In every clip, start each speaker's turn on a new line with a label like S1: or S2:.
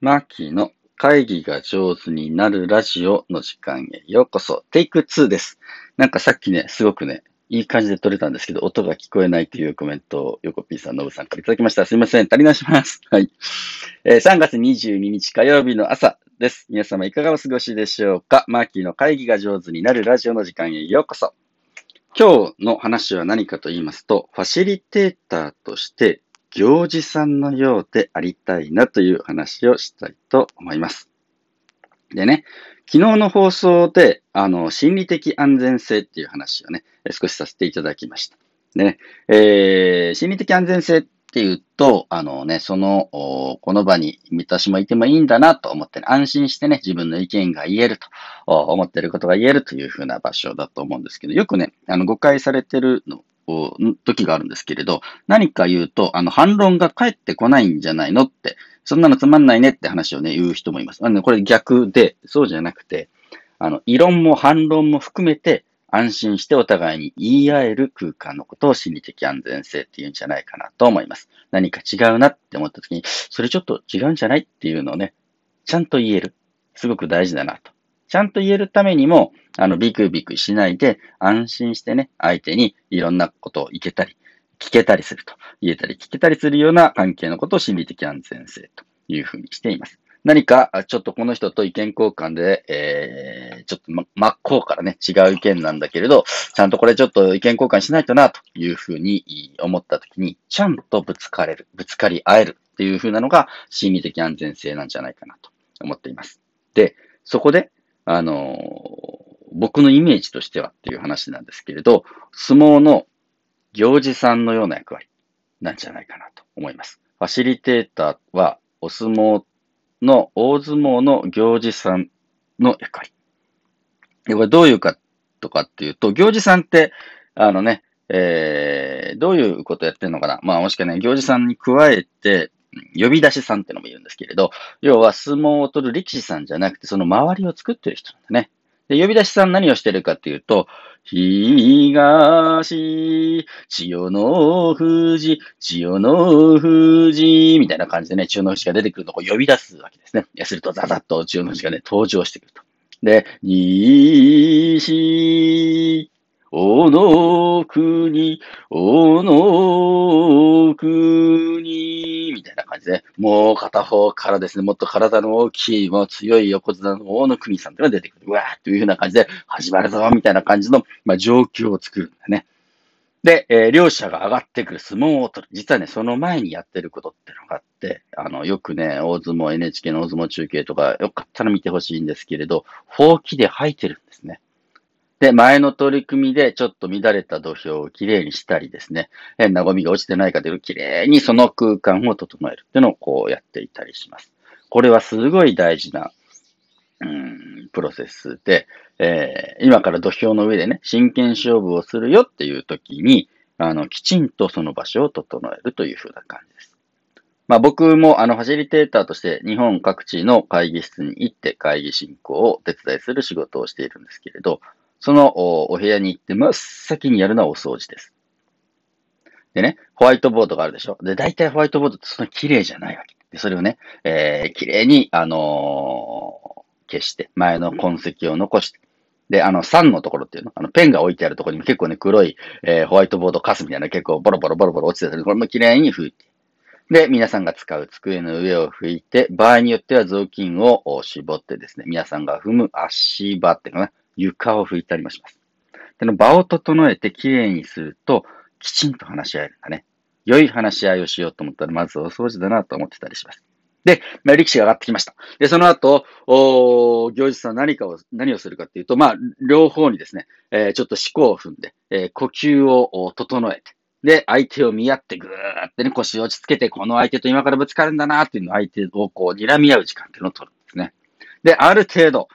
S1: マーキーの会議が上手になるラジオの時間へようこそ。テイク2です。なんかさっきね、すごくね、いい感じで撮れたんですけど、音が聞こえないというコメントを、ヨコピーさん、ノブさんからいただきました。すいません。足りなします。はい。えー3月22日火曜日の朝です。皆様いかがお過ごしでしょうか？マーキーの会議が上手になるラジオの時間へようこそ。今日の話は何かと言いますと、ファシリテーターとして行事さんのようでありたいなという話をしたいと思います。でね、昨日の放送で、あの、心理的安全性っていう話をね、少しさせていただきました。でね、えー、心理的安全性っていうと、あのね、その、この場に私もいてもいいんだなと思って、ね、安心してね、自分の意見が言えると、思ってることが言えるというふうな場所だと思うんですけど、よくね、あの、誤解されてるの時があるんですけれど、何か言うと、あの、反論が返ってこないんじゃないのって、そんなのつまんないねって話をね、言う人もいます。あのこれ逆で、そうじゃなくて、あの、異論も反論も含めて、安心してお互いに言い合える空間のことを心理的安全性っていうんじゃないかなと思います。何か違うなって思った時に、それちょっと違うんじゃないっていうのをね、ちゃんと言える。すごく大事だなと。ちゃんと言えるためにも、あの、ビクビクしないで、安心してね、相手にいろんなことを言けたり、聞けたりすると。言えたり聞けたりするような関係のことを心理的安全性というふうにしています。何か、ちょっとこの人と意見交換で、えー、ちょっと、ま、真っ向からね、違う意見なんだけれど、ちゃんとこれちょっと意見交換しないとな、というふうに思ったときに、ちゃんとぶつかれる、ぶつかり合えるっていうふうなのが心理的安全性なんじゃないかなと思っています。で、そこで、あの僕のイメージとしてはっていう話なんですけれど、相撲の行事さんのような役割なんじゃないかなと思います。ファシリテーターはお相撲の大相撲の行事さんの役割。これどういうかとかっていうと、行事さんって、あのね、えー、どういうことやってるのかなまあもしくはね、行事さんに加えて、呼び出しさんってのもいるんですけれど、要は相撲を取る力士さんじゃなくて、その周りを作ってる人なんだね。で、呼び出しさん何をしてるかっていうと、東、千代の富士、千代の富士、みたいな感じでね、千代の富士が出てくるとこ呼び出すわけですね。すると、ザザッと千代の富士がね、登場してくると。で、西、おの国、おの国、感じで、もう片方からですね、もっと体の大きい、もう強い横綱の大野国さんというのが出てくる。うわーというふうな感じで、始まるぞ、みたいな感じの、まあ、状況を作るんだね。で、えー両者が上がってくる相撲を取る。実はね、その前にやってることっていうのがあって、あの、よくね、大相撲、NHK の大相撲中継とか、よかったら見てほしいんですけれど、ほうきで吐いてるんですね。で、前の取り組みでちょっと乱れた土俵をきれいにしたりですね、変なゴミが落ちてないかというきれいにその空間を整えるっていうのをこうやっていたりします。これはすごい大事な、うん、プロセスで、えー今から土俵の上でね、真剣勝負をするよっていう時に、あの、きちんとその場所を整えるというふうな感じです。まあ僕もあのファシリテーターとして日本各地の会議室に行って会議進行を手伝いする仕事をしているんですけれど、そのお部屋に行って真っ先にやるのはお掃除です。でね、ホワイトボードがあるでしょ？で、大体ホワイトボードってそんな綺麗じゃないわけ。で、それをね、えー、綺麗に、あのー消して、前の痕跡を残して、で、あの、3のところっていうの、あの、ペンが置いてあるところにも結構ね、黒い、えーホワイトボードカスみたいな結構ボロボロボロボロ落ちてたり、これも綺麗に拭いて。で、皆さんが使う机の上を拭いて、場合によっては雑巾を絞ってですね、皆さんが踏む足場っていうかな、床を拭いたりもします。での場を整えて綺麗にすると、きちんと話し合えるんだね。良い話し合いをしようと思ったら、まずお掃除だなと思ってたりします。で、まあ、力士が上がってきました。で、その後、おー行司さん何かを、何をするかっていうと、まあ、両方にですね、えーちょっと思考を踏んで、えー呼吸を整えて、で、相手を見合ってぐーってね、腰を落ち着けて、この相手と今からぶつかるんだなっていうのを相手をこう、睨み合う時間っていうのを取るんですね。で、ある程度、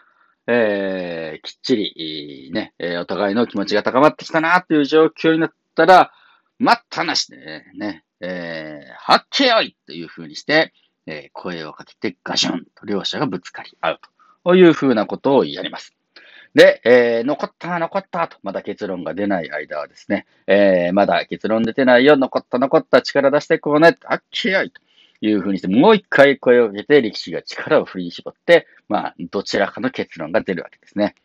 S1: えーきっちり、ね、えーお互いの気持ちが高まってきたなっていう状況になったら、待ったなしでね、ねえー、はっけよいという風にして、えー声をかけてガションと両者がぶつかり合うと。いう風なことをやります。で、えー残った、残ったと、まだ結論が出ない間はですね、えーまだ結論出てないよ、残った、残った、力出してこうね、あっけよいというふうにして、もう一回声をかけて、力士が力を振り絞って、まあ、どちらかの結論が出るわけですね。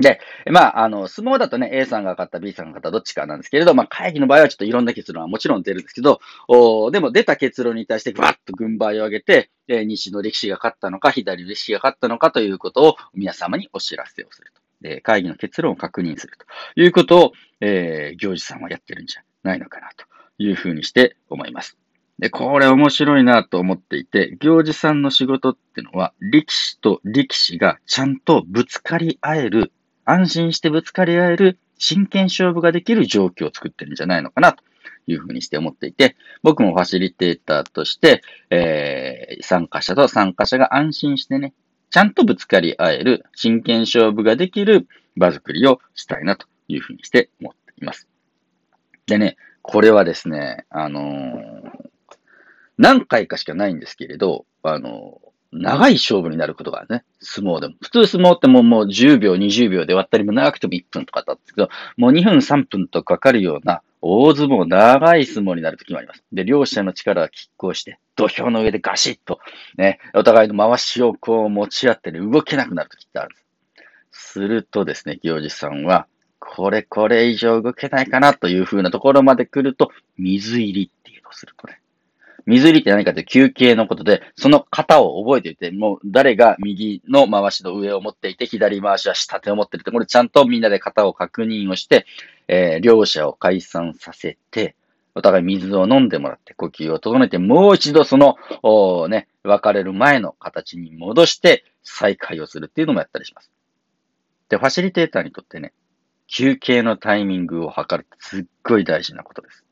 S1: で、まあ、あの、相撲だとね、A さんが勝った、B さんが勝った、どっちかなんですけれど、まあ、会議の場合はちょっといろんな結論はもちろん出るんですけど、おでも出た結論に対してバッと軍配を上げて、え西の歴史が勝ったのか、左の歴史が勝ったのかということを皆様にお知らせをすると。で、会議の結論を確認するということを、えー、行司さんはやってるんじゃないのかなというふうにして思います。で、これ面白いなと思っていて、行司さんの仕事ってのは、力士と力士がちゃんとぶつかり合える安心してぶつかり合える真剣勝負ができる状況を作ってるんじゃないのかなというふうにして思っていて、僕もファシリテーターとして、えー、参加者と参加者が安心してね、ちゃんとぶつかり合える真剣勝負ができる場作りをしたいなというふうにして思っています。でね、これはですね、あのー、何回かしかないんですけれど、あの長い勝負になることがね、相撲でも。普通相撲ってもうもう10秒、20秒で割ったりも長くても1分とかだったんですけど、もう2分、3分とかかるような大相撲、長い相撲になる時もあります。で、両者の力が拮抗して、土俵の上でガシッと、ね、お互いの回しをこう持ち合ってね、動けなくなる時ってあるんです。するとですね、行司さんは、これこれ以上動けないかなという風なところまで来ると、水入りっていうのをするとね、水入りって何かって休憩のことで、その型を覚えていて、もう誰が右の回しの上を持っていて、左回しは下手を持ってるって、これちゃんとみんなで型を確認をして、えー、両者を解散させて、お互い水を飲んでもらって、呼吸を整えて、もう一度その、おね、別れる前の形に戻して、再開をするっていうのもやったりします。で、ファシリテーターにとってね、休憩のタイミングを測るってすっごい大事なことです。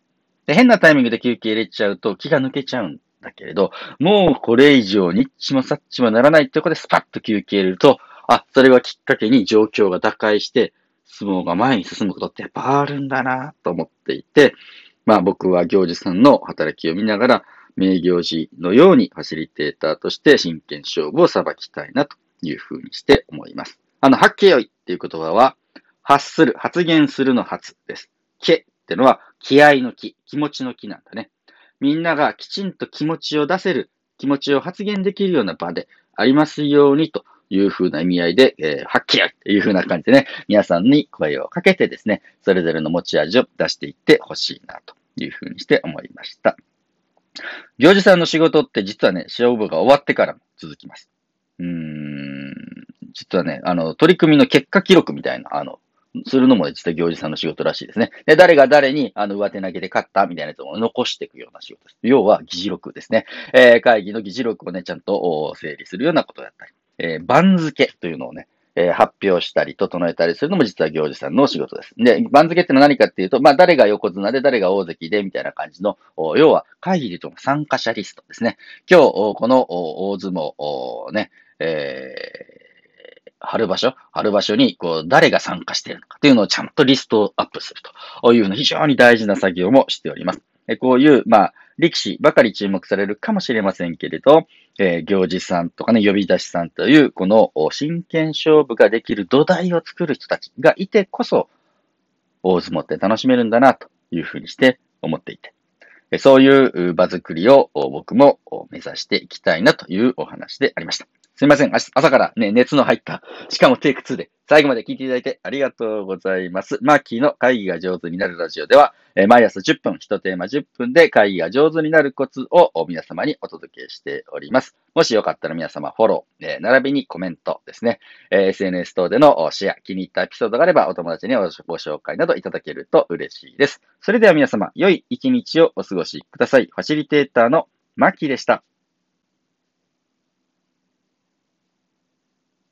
S1: で、変なタイミングで休憩入れちゃうと気が抜けちゃうんだけれど、もうこれ以上ニッチもサッチもならないってことでスパッと休憩入れると、あ、それがきっかけに状況が打開して、相撲が前に進むことってやっぱあるんだなと思っていて、まあ僕は行司さんの働きを見ながら、名行司のようにファシリテーターとして真剣勝負を裁きたいなというふうにして思います。あの、発けよいっていう言葉は、発する、発言するの発です。けってのは気合の気、気持ちの気なんだね。みんながきちんと気持ちを出せる、気持ちを発言できるような場でありますようにというふうな意味合いで、えー、発揮というふうな感じでね、皆さんに声をかけてですね、それぞれの持ち味を出していってほしいなというふうにして思いました。行司さんの仕事って実はね、勝負が終わってからも続きます。うーん、実はね、あの、取り組みの結果記録みたいな、あの、するのも実は行司さんの仕事らしいですね。で、誰が誰に、あの、上手投げで勝ったみたいなやつを残していくような仕事です。要は、議事録ですね。えー、会議の議事録をね、ちゃんと整理するようなことをやったり、えー、番付というのをね、えー、発表したり、整えたりするのも実は行司さんの仕事です。で、番付ってのは何かっていうと、まあ、誰が横綱で誰が大関でみたいな感じの、要は会議で言うと参加者リストですね。今日、この大相撲、ね、えー春場所春場所に、こう、誰が参加しているのかというのをちゃんとリストアップするというの非常に大事な作業もしております。えこういう、まあ、力士ばかり注目されるかもしれませんけれど、えー、行司さんとかね、呼び出しさんという、この真剣勝負ができる土台を作る人たちがいてこそ、大相撲って楽しめるんだな、というふうにして思っていて、そういう場作りを僕も目指していきたいなというお話でありました。すいません。朝からね、熱の入った、しかもテイク2で、最後まで聞いていただいてありがとうございます。マーキーの会議が上手になるラジオでは、えー、毎朝10分、1テーマ10分で会議が上手になるコツを皆様にお届けしております。もしよかったら皆様フォロー、えー、並びにコメントですね、えー、SNS 等でのシェア、気に入ったエピソードがあればお友達にご紹介などいただけると嬉しいです。それでは皆様、良い一日をお過ごしください。ファシリテーターのマーキーでした。